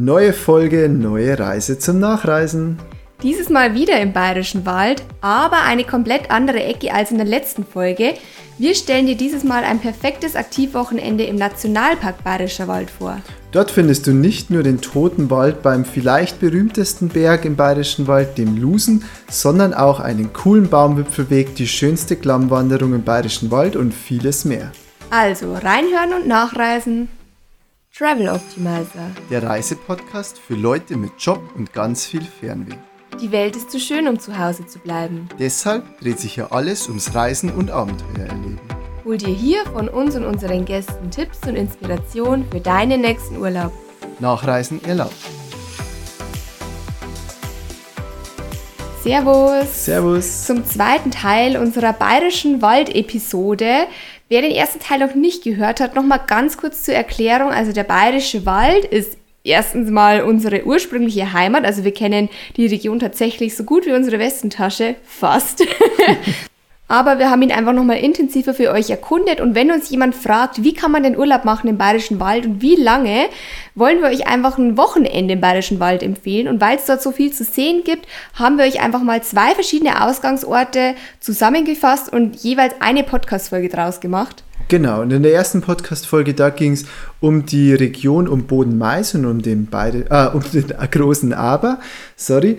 Neue Folge, neue Reise zum Nachreisen. Dieses Mal wieder im Bayerischen Wald, aber eine komplett andere Ecke als in der letzten Folge. Wir stellen dir dieses Mal ein perfektes Aktivwochenende im Nationalpark Bayerischer Wald vor. Dort findest du nicht nur den Toten Wald beim vielleicht berühmtesten Berg im Bayerischen Wald, dem Lusen, sondern auch einen coolen Baumwipfelweg, die schönste Klammwanderung im Bayerischen Wald und vieles mehr. Also reinhören und nachreisen. Travel Optimizer. Der Reisepodcast für Leute mit Job und ganz viel Fernweh. Die Welt ist zu schön, um zu Hause zu bleiben. Deshalb dreht sich ja alles ums Reisen und Abenteuer erleben. Hol dir hier von uns und unseren Gästen Tipps und Inspiration für deinen nächsten Urlaub. Nachreisen erlaubt. Servus. Servus. Zum zweiten Teil unserer Bayerischen Wald-Episode. Wer den ersten Teil noch nicht gehört hat, nochmal ganz kurz zur Erklärung. Also der Bayerische Wald ist erstens mal unsere ursprüngliche Heimat. Also wir kennen die Region tatsächlich so gut wie unsere Westentasche. Fast. Aber wir haben ihn einfach nochmal intensiver für euch erkundet. Und wenn uns jemand fragt, wie kann man den Urlaub machen im Bayerischen Wald und wie lange, wollen wir euch einfach ein Wochenende im Bayerischen Wald empfehlen. Und weil es dort so viel zu sehen gibt, haben wir euch einfach mal zwei verschiedene Ausgangsorte zusammengefasst und jeweils eine Podcast-Folge draus gemacht. Genau, und in der ersten Podcast-Folge, da ging es um die Region um Boden-Mais und um den, beide, äh, um den großen Aber, sorry.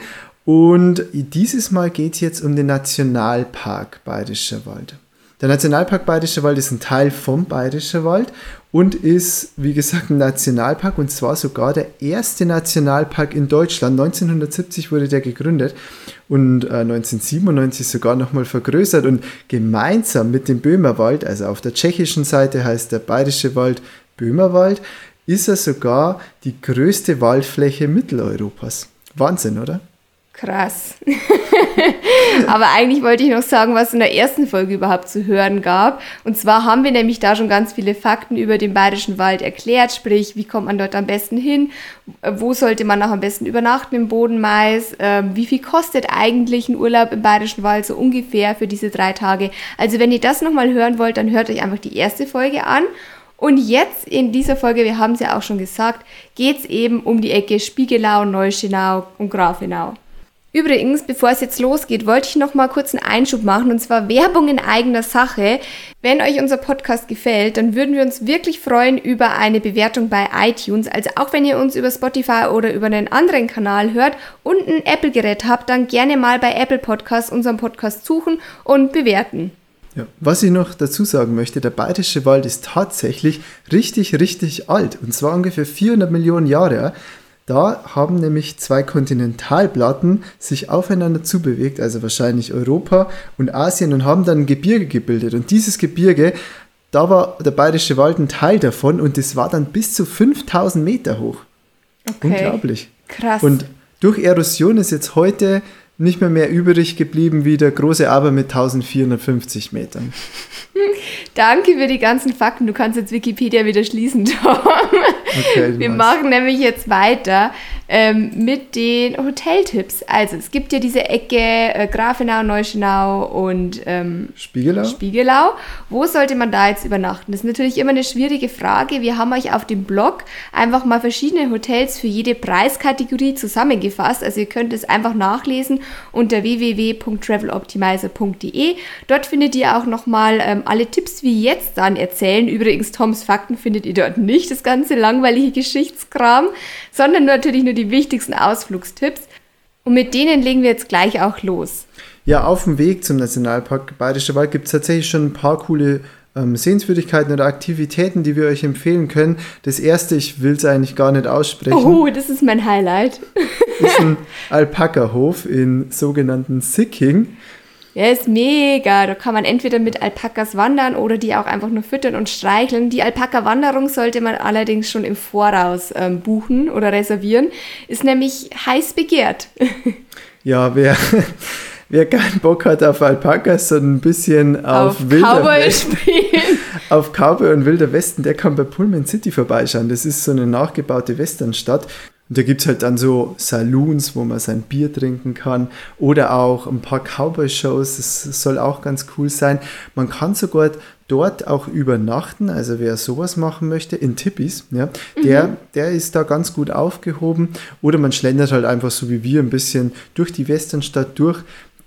Und dieses Mal geht es jetzt um den Nationalpark Bayerischer Wald. Der Nationalpark Bayerischer Wald ist ein Teil vom Bayerischer Wald und ist, wie gesagt, ein Nationalpark und zwar sogar der erste Nationalpark in Deutschland. 1970 wurde der gegründet und äh, 1997 sogar nochmal vergrößert und gemeinsam mit dem Böhmerwald, also auf der tschechischen Seite heißt der Bayerische Wald Böhmerwald, ist er sogar die größte Waldfläche Mitteleuropas. Wahnsinn, oder? Krass. Aber eigentlich wollte ich noch sagen, was in der ersten Folge überhaupt zu hören gab. Und zwar haben wir nämlich da schon ganz viele Fakten über den Bayerischen Wald erklärt, sprich, wie kommt man dort am besten hin, wo sollte man auch am besten übernachten im Bodenmais, ähm, wie viel kostet eigentlich ein Urlaub im Bayerischen Wald so ungefähr für diese drei Tage. Also wenn ihr das nochmal hören wollt, dann hört euch einfach die erste Folge an. Und jetzt in dieser Folge, wir haben es ja auch schon gesagt, geht es eben um die Ecke Spiegelau, Neuschenau und Grafenau. Übrigens, bevor es jetzt losgeht, wollte ich noch mal kurz einen Einschub machen und zwar Werbung in eigener Sache. Wenn euch unser Podcast gefällt, dann würden wir uns wirklich freuen über eine Bewertung bei iTunes. Also auch wenn ihr uns über Spotify oder über einen anderen Kanal hört und ein Apple-Gerät habt, dann gerne mal bei Apple Podcasts unseren Podcast suchen und bewerten. Ja, was ich noch dazu sagen möchte, der Bayerische Wald ist tatsächlich richtig, richtig alt und zwar ungefähr 400 Millionen Jahre. Da haben nämlich zwei Kontinentalplatten sich aufeinander zubewegt, also wahrscheinlich Europa und Asien, und haben dann ein Gebirge gebildet. Und dieses Gebirge, da war der Bayerische Wald ein Teil davon und das war dann bis zu 5000 Meter hoch. Okay. Unglaublich. Krass. Und durch Erosion ist jetzt heute nicht mehr mehr übrig geblieben wie der große Aber mit 1450 Metern. Danke für die ganzen Fakten. Du kannst jetzt Wikipedia wieder schließen, Tom. Okay, Wir machen nämlich jetzt weiter ähm, mit den Hoteltipps. Also es gibt ja diese Ecke äh, Grafenau, Neuschenau und ähm, Spiegelau. Spiegelau. Wo sollte man da jetzt übernachten? Das ist natürlich immer eine schwierige Frage. Wir haben euch auf dem Blog einfach mal verschiedene Hotels für jede Preiskategorie zusammengefasst. Also ihr könnt es einfach nachlesen unter www.traveloptimizer.de. Dort findet ihr auch nochmal ähm, alle Tipps, wie jetzt dann erzählen. Übrigens, Toms Fakten findet ihr dort nicht, das ganze langweilige Geschichtskram, sondern natürlich nur die wichtigsten Ausflugstipps. Und mit denen legen wir jetzt gleich auch los. Ja, auf dem Weg zum Nationalpark Bayerischer Wald gibt es tatsächlich schon ein paar coole ähm, Sehenswürdigkeiten oder Aktivitäten, die wir euch empfehlen können. Das erste, ich will es eigentlich gar nicht aussprechen. Oh, das ist mein Highlight. ist ein Alpaka-Hof in sogenannten Sicking. Ja, ist mega. Da kann man entweder mit Alpakas wandern oder die auch einfach nur füttern und streicheln. Die Alpaka-Wanderung sollte man allerdings schon im Voraus ähm, buchen oder reservieren. Ist nämlich heiß begehrt. Ja, wer, wer keinen Bock hat auf Alpakas, sondern ein bisschen auf, auf Wilder Cowboy Westen, spielen. Auf Cowboy und Wilder Westen, der kann bei Pullman City vorbeischauen. Das ist so eine nachgebaute Westernstadt. Und da gibt es halt dann so Saloons, wo man sein Bier trinken kann oder auch ein paar Cowboy-Shows, das soll auch ganz cool sein. Man kann sogar dort auch übernachten, also wer sowas machen möchte, in Tippis, ja, der, mhm. der ist da ganz gut aufgehoben. Oder man schlendert halt einfach so wie wir ein bisschen durch die Westernstadt durch.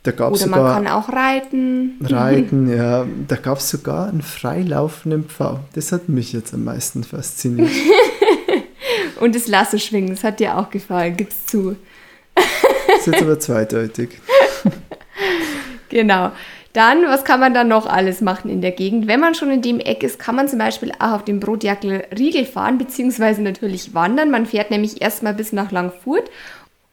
Da gab Oder sogar, man kann auch reiten. Reiten, ja. Da gab es sogar einen freilaufenden Pfau. Das hat mich jetzt am meisten fasziniert. Und das Lasso schwingen, das hat dir auch gefallen, gib's zu. das ist jetzt aber zweideutig. genau. Dann, was kann man dann noch alles machen in der Gegend? Wenn man schon in dem Eck ist, kann man zum Beispiel auch auf dem Brotjackel Riegel fahren, beziehungsweise natürlich wandern. Man fährt nämlich erstmal bis nach Langfurt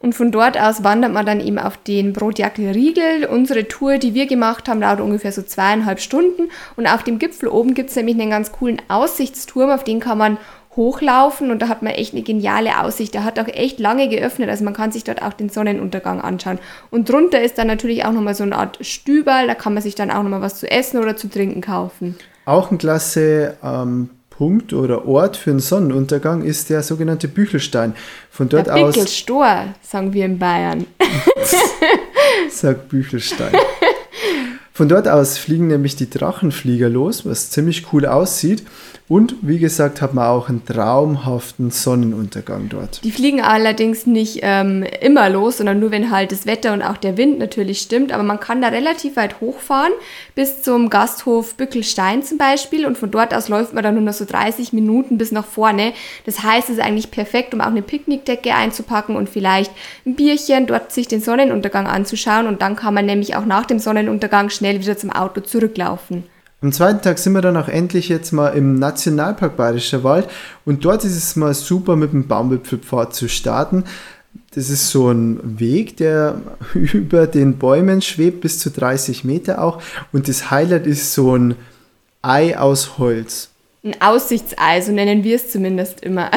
und von dort aus wandert man dann eben auf den Brotjackel Riegel. Unsere Tour, die wir gemacht haben, dauert ungefähr so zweieinhalb Stunden. Und auf dem Gipfel oben gibt es nämlich einen ganz coolen Aussichtsturm, auf den kann man hochlaufen und da hat man echt eine geniale Aussicht. Der hat auch echt lange geöffnet, also man kann sich dort auch den Sonnenuntergang anschauen. Und drunter ist dann natürlich auch nochmal so eine Art Stüberl, da kann man sich dann auch nochmal was zu essen oder zu trinken kaufen. Auch ein klasse ähm, Punkt oder Ort für einen Sonnenuntergang ist der sogenannte Büchelstein. Von dort der aus. Büchelstor, sagen wir in Bayern. Sagt Büchelstein. Von dort aus fliegen nämlich die Drachenflieger los, was ziemlich cool aussieht. Und wie gesagt, hat man auch einen traumhaften Sonnenuntergang dort. Die fliegen allerdings nicht ähm, immer los, sondern nur, wenn halt das Wetter und auch der Wind natürlich stimmt. Aber man kann da relativ weit hochfahren, bis zum Gasthof Bückelstein zum Beispiel. Und von dort aus läuft man dann nur noch so 30 Minuten bis nach vorne. Das heißt, es ist eigentlich perfekt, um auch eine Picknickdecke einzupacken und vielleicht ein Bierchen, dort sich den Sonnenuntergang anzuschauen. Und dann kann man nämlich auch nach dem Sonnenuntergang schnell wieder zum Auto zurücklaufen. Am zweiten Tag sind wir dann auch endlich jetzt mal im Nationalpark Bayerischer Wald und dort ist es mal super mit dem Baumwipfelpfad zu starten. Das ist so ein Weg, der über den Bäumen schwebt, bis zu 30 Meter auch. Und das Highlight ist so ein Ei aus Holz ein Aussichtsei, so nennen wir es zumindest immer.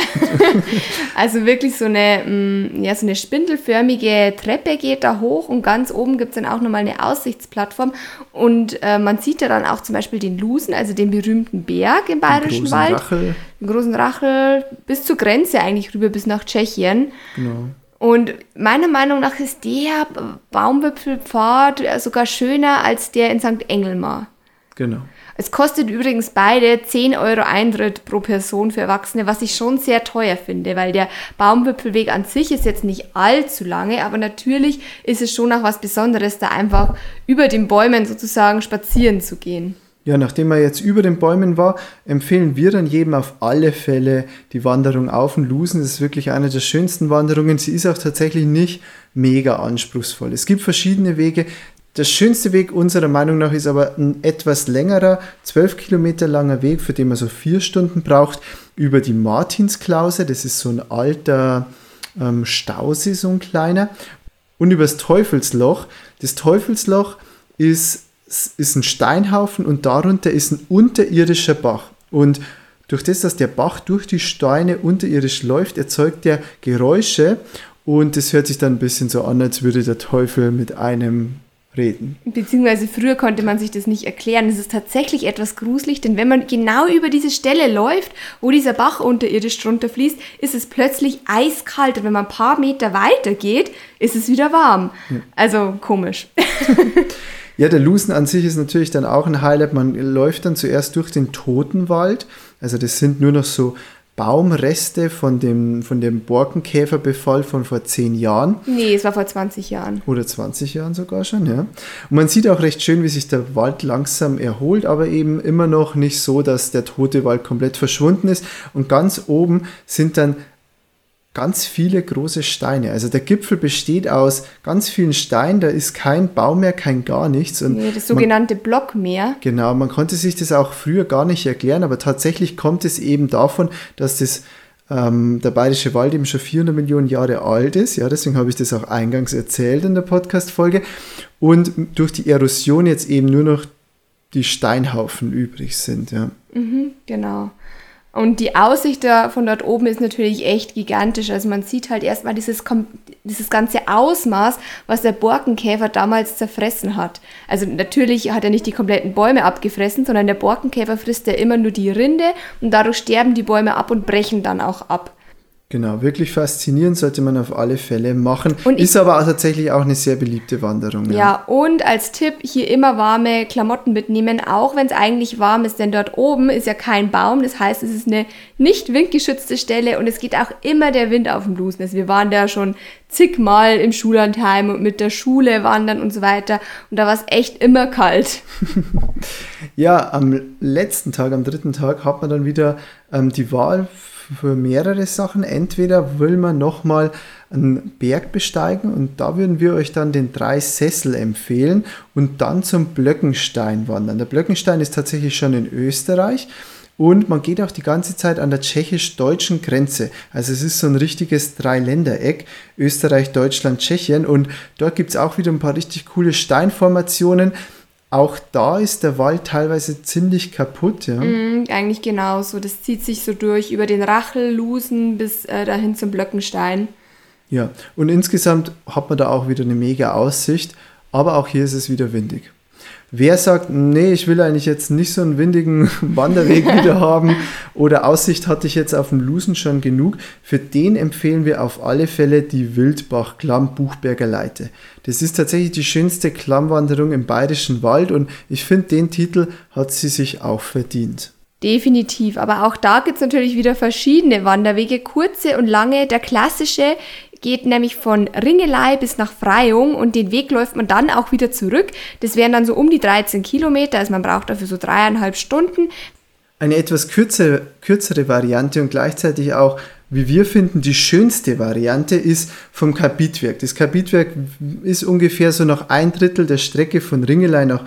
also wirklich so eine, mm, ja, so eine spindelförmige Treppe geht da hoch und ganz oben gibt es dann auch nochmal eine Aussichtsplattform und äh, man sieht ja dann auch zum Beispiel den Lusen, also den berühmten Berg im Bayerischen den Wald. Rachel. Den großen Rachel bis zur Grenze eigentlich rüber bis nach Tschechien. Genau. Und meiner Meinung nach ist der Baumwipfelpfad sogar schöner als der in St. Engelmar. Genau. Es kostet übrigens beide 10 Euro Eintritt pro Person für Erwachsene, was ich schon sehr teuer finde, weil der Baumwipfelweg an sich ist jetzt nicht allzu lange, aber natürlich ist es schon auch was Besonderes, da einfach über den Bäumen sozusagen spazieren zu gehen. Ja, nachdem er jetzt über den Bäumen war, empfehlen wir dann jedem auf alle Fälle die Wanderung auf den Lusen. Das ist wirklich eine der schönsten Wanderungen. Sie ist auch tatsächlich nicht mega anspruchsvoll. Es gibt verschiedene Wege. Der schönste Weg unserer Meinung nach ist aber ein etwas längerer, zwölf Kilometer langer Weg, für den man so vier Stunden braucht, über die Martinsklause. Das ist so ein alter ähm, Stausee, so ein kleiner. Und übers Teufelsloch. Das Teufelsloch ist, ist ein Steinhaufen und darunter ist ein unterirdischer Bach. Und durch das, dass der Bach durch die Steine unterirdisch läuft, erzeugt er Geräusche und das hört sich dann ein bisschen so an, als würde der Teufel mit einem reden. Beziehungsweise früher konnte man sich das nicht erklären. Es ist tatsächlich etwas gruselig, denn wenn man genau über diese Stelle läuft, wo dieser Bach unterirdisch drunter fließt, ist es plötzlich eiskalt und wenn man ein paar Meter weiter geht, ist es wieder warm. Also komisch. Ja, der Lusen an sich ist natürlich dann auch ein Highlight. Man läuft dann zuerst durch den Totenwald. Also das sind nur noch so Baumreste von dem, von dem Borkenkäferbefall von vor zehn Jahren. Nee, es war vor 20 Jahren. Oder 20 Jahren sogar schon, ja. Und man sieht auch recht schön, wie sich der Wald langsam erholt, aber eben immer noch nicht so, dass der tote Wald komplett verschwunden ist. Und ganz oben sind dann ganz viele große Steine. Also der Gipfel besteht aus ganz vielen Steinen, da ist kein Baum mehr, kein gar nichts. Und nee, das sogenannte man, Blockmeer. Genau, man konnte sich das auch früher gar nicht erklären, aber tatsächlich kommt es eben davon, dass das ähm, der Bayerische Wald eben schon 400 Millionen Jahre alt ist. Ja, deswegen habe ich das auch eingangs erzählt in der Podcast-Folge. Und durch die Erosion jetzt eben nur noch die Steinhaufen übrig sind. Ja. Mhm, genau. Und die Aussicht da von dort oben ist natürlich echt gigantisch. Also man sieht halt erstmal dieses, dieses ganze Ausmaß, was der Borkenkäfer damals zerfressen hat. Also natürlich hat er nicht die kompletten Bäume abgefressen, sondern der Borkenkäfer frisst ja immer nur die Rinde und dadurch sterben die Bäume ab und brechen dann auch ab. Genau, wirklich faszinierend sollte man auf alle Fälle machen. Und ist aber auch tatsächlich auch eine sehr beliebte Wanderung. Ja, und als Tipp hier immer warme Klamotten mitnehmen, auch wenn es eigentlich warm ist, denn dort oben ist ja kein Baum. Das heißt, es ist eine nicht windgeschützte Stelle und es geht auch immer der Wind auf den Blusen. Also wir waren da schon zigmal im Schullandheim und mit der Schule wandern und so weiter und da war es echt immer kalt. Ja, am letzten Tag, am dritten Tag, hat man dann wieder ähm, die Wahl für mehrere Sachen. Entweder will man nochmal einen Berg besteigen und da würden wir euch dann den Dreisessel empfehlen und dann zum Blöckenstein wandern. Der Blöckenstein ist tatsächlich schon in Österreich. Und man geht auch die ganze Zeit an der tschechisch-deutschen Grenze. Also es ist so ein richtiges Dreiländereck, Österreich, Deutschland, Tschechien. Und dort gibt es auch wieder ein paar richtig coole Steinformationen. Auch da ist der Wald teilweise ziemlich kaputt. Ja. Mhm, eigentlich genauso. Das zieht sich so durch über den Rachel, Lusen bis äh, dahin zum Blöckenstein. ja, und insgesamt hat man da auch wieder eine mega Aussicht. Aber auch hier ist es wieder windig. Wer sagt, nee, ich will eigentlich jetzt nicht so einen windigen Wanderweg wieder haben oder Aussicht hatte ich jetzt auf dem Lusen schon genug, für den empfehlen wir auf alle Fälle die Wildbach-Klamm Buchberger Leite. Das ist tatsächlich die schönste Klammwanderung im Bayerischen Wald und ich finde, den Titel hat sie sich auch verdient. Definitiv, aber auch da gibt's natürlich wieder verschiedene Wanderwege, kurze und lange. Der klassische geht nämlich von Ringelei bis nach Freyung und den Weg läuft man dann auch wieder zurück. Das wären dann so um die 13 Kilometer, also man braucht dafür so dreieinhalb Stunden. Eine etwas kürzere, kürzere Variante und gleichzeitig auch, wie wir finden, die schönste Variante ist vom Kapitwerk. Das Kapitwerk ist ungefähr so noch ein Drittel der Strecke von Ringelei nach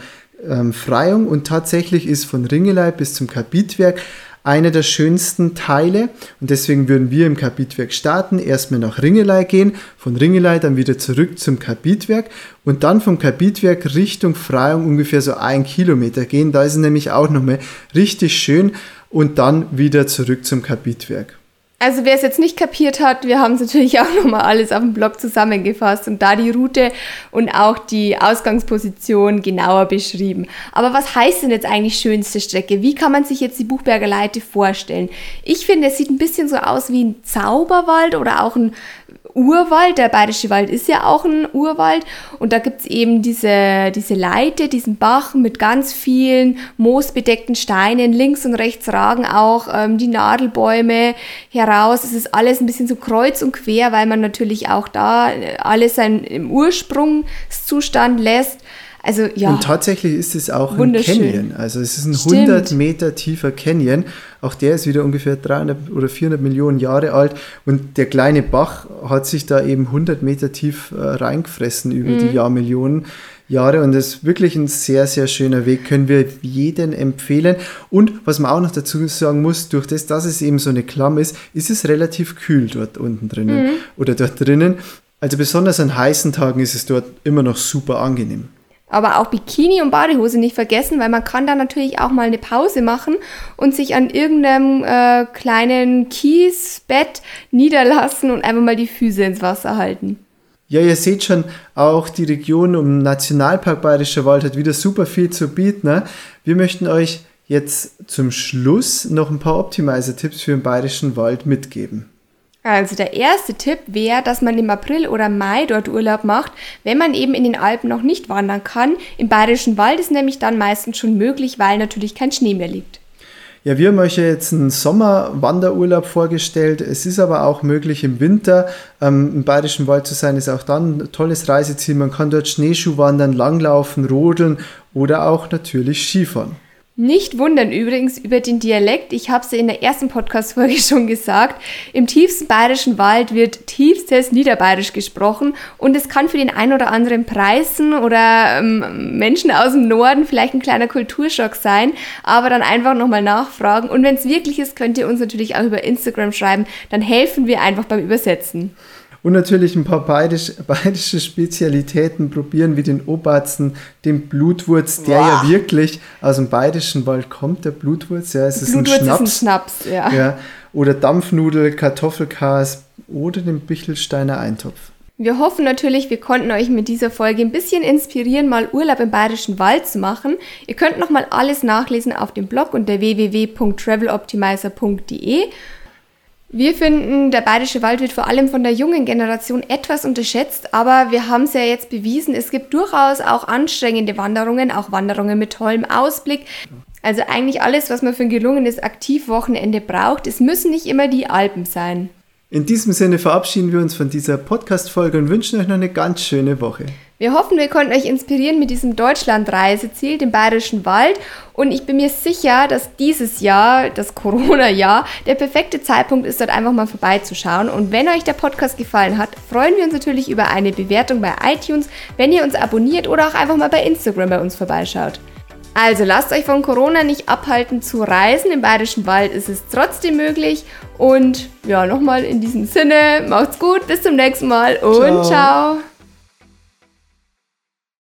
ähm, Freyung und tatsächlich ist von Ringelei bis zum Kapitwerk einer der schönsten Teile und deswegen würden wir im Kapitwerk starten, erstmal nach Ringelei gehen, von Ringelei dann wieder zurück zum Kapitwerk und dann vom Kapitwerk Richtung Freyung ungefähr so ein Kilometer gehen. Da ist es nämlich auch nochmal richtig schön und dann wieder zurück zum Kapitwerk. Also wer es jetzt nicht kapiert hat, wir haben es natürlich auch nochmal alles auf dem Blog zusammengefasst und da die Route und auch die Ausgangsposition genauer beschrieben. Aber was heißt denn jetzt eigentlich schönste Strecke? Wie kann man sich jetzt die Buchberger Leite vorstellen? Ich finde, es sieht ein bisschen so aus wie ein Zauberwald oder auch ein Urwald. Der Bayerische Wald ist ja auch ein Urwald. Und da gibt's eben diese, diese Leite, diesen Bach mit ganz vielen moosbedeckten Steinen. Links und rechts ragen auch ähm, die Nadelbäume heraus. Es ist alles ein bisschen so kreuz und quer, weil man natürlich auch da äh, alles sein, im Ursprungszustand lässt. Also ja. Und tatsächlich ist es auch ein. Canyon. Also es ist ein Stimmt. 100 Meter tiefer Canyon. Auch der ist wieder ungefähr 300 oder 400 Millionen Jahre alt. Und der kleine Bach hat sich da eben 100 Meter tief äh, reingefressen über Mhm. die Jahrmillionen Jahre. Und das ist wirklich ein sehr, sehr schöner Weg. Können wir jedem empfehlen. Und was man auch noch dazu sagen muss, durch das, dass es eben so eine Klamm ist, ist es relativ kühl dort unten drinnen Mhm. oder dort drinnen. Also besonders an heißen Tagen ist es dort immer noch super angenehm. Aber auch Bikini und Badehose nicht vergessen, weil man kann da natürlich auch mal eine Pause machen und sich an irgendeinem äh, kleinen Kiesbett niederlassen und einfach mal die Füße ins Wasser halten. Ja, ihr seht schon, auch die Region um Nationalpark Bayerischer Wald hat wieder super viel zu bieten. Ne? Wir möchten euch jetzt zum Schluss noch ein paar Optimizer-Tipps für den Bayerischen Wald mitgeben. Also der erste Tipp wäre, dass man im April oder Mai dort Urlaub macht, wenn man eben in den Alpen noch nicht wandern kann. Im Bayerischen Wald ist nämlich dann meistens schon möglich, weil natürlich kein Schnee mehr liegt. Ja, wir haben euch ja jetzt einen Sommerwanderurlaub vorgestellt. Es ist aber auch möglich im Winter ähm, im Bayerischen Wald zu sein, ist auch dann ein tolles Reiseziel. Man kann dort Schneeschuh wandern, langlaufen, rodeln oder auch natürlich Skifahren. Nicht wundern übrigens über den Dialekt. Ich habe es ja in der ersten Podcast-Folge schon gesagt. Im tiefsten bayerischen Wald wird tiefstes Niederbayerisch gesprochen und es kann für den einen oder anderen Preisen oder ähm, Menschen aus dem Norden vielleicht ein kleiner Kulturschock sein, aber dann einfach nochmal nachfragen. Und wenn es wirklich ist, könnt ihr uns natürlich auch über Instagram schreiben. Dann helfen wir einfach beim Übersetzen. Und natürlich ein paar bayerisch, bayerische Spezialitäten probieren, wie den Oberzen, den Blutwurz, der Boah. ja wirklich aus dem bayerischen Wald kommt, der Blutwurz. Ja, es ist Blutwurz ein Schnaps. ist ein Schnaps, ja. Ja, oder Dampfnudel, Kartoffelkas oder den Bichelsteiner Eintopf. Wir hoffen natürlich, wir konnten euch mit dieser Folge ein bisschen inspirieren, mal Urlaub im Bayerischen Wald zu machen. Ihr könnt nochmal alles nachlesen auf dem Blog unter www.traveloptimizer.de. Wir finden, der Bayerische Wald wird vor allem von der jungen Generation etwas unterschätzt, aber wir haben es ja jetzt bewiesen, es gibt durchaus auch anstrengende Wanderungen, auch Wanderungen mit tollem Ausblick. Also eigentlich alles, was man für ein gelungenes Aktivwochenende braucht. Es müssen nicht immer die Alpen sein. In diesem Sinne verabschieden wir uns von dieser Podcast-Folge und wünschen euch noch eine ganz schöne Woche. Wir hoffen, wir konnten euch inspirieren mit diesem Deutschlandreiseziel, dem Bayerischen Wald. Und ich bin mir sicher, dass dieses Jahr, das Corona-Jahr, der perfekte Zeitpunkt ist, dort einfach mal vorbeizuschauen. Und wenn euch der Podcast gefallen hat, freuen wir uns natürlich über eine Bewertung bei iTunes, wenn ihr uns abonniert oder auch einfach mal bei Instagram bei uns vorbeischaut. Also lasst euch von Corona nicht abhalten zu reisen. Im Bayerischen Wald ist es trotzdem möglich. Und ja, nochmal in diesem Sinne, macht's gut, bis zum nächsten Mal und ciao. ciao.